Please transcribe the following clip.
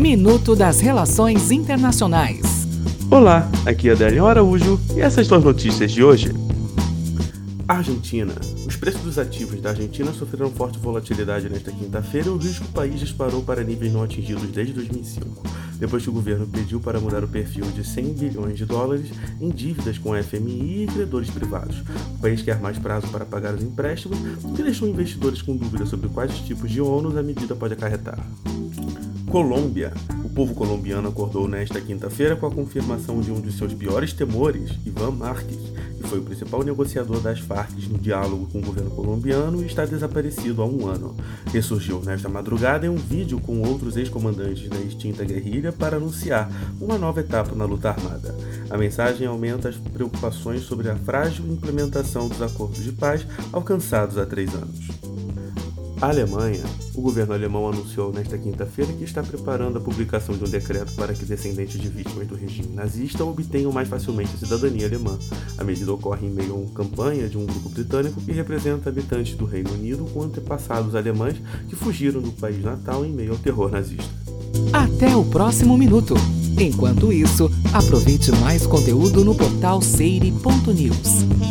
Minuto das Relações Internacionais. Olá, aqui é Adélio Araújo e essas são as notícias de hoje. Argentina. Os preços dos ativos da Argentina sofreram forte volatilidade nesta quinta-feira e o risco do país disparou para níveis não atingidos desde 2005, depois que o governo pediu para mudar o perfil de 100 bilhões de dólares em dívidas com a FMI e credores privados. O país quer mais prazo para pagar os empréstimos, o que deixou investidores com dúvidas sobre quais tipos de ônus a medida pode acarretar. Colômbia. O povo colombiano acordou nesta quinta-feira com a confirmação de um de seus piores temores, Ivan Márquez, que foi o principal negociador das Farc no diálogo com o governo colombiano e está desaparecido há um ano. Ressurgiu nesta madrugada em um vídeo com outros ex-comandantes da extinta guerrilha para anunciar uma nova etapa na luta armada. A mensagem aumenta as preocupações sobre a frágil implementação dos acordos de paz alcançados há três anos. Alemanha. O governo alemão anunciou nesta quinta-feira que está preparando a publicação de um decreto para que descendentes de vítimas do regime nazista obtenham mais facilmente a cidadania alemã. A medida ocorre em meio a uma campanha de um grupo britânico que representa habitantes do Reino Unido com antepassados alemães que fugiram do país natal em meio ao terror nazista. Até o próximo minuto. Enquanto isso, aproveite mais conteúdo no portal seire.news.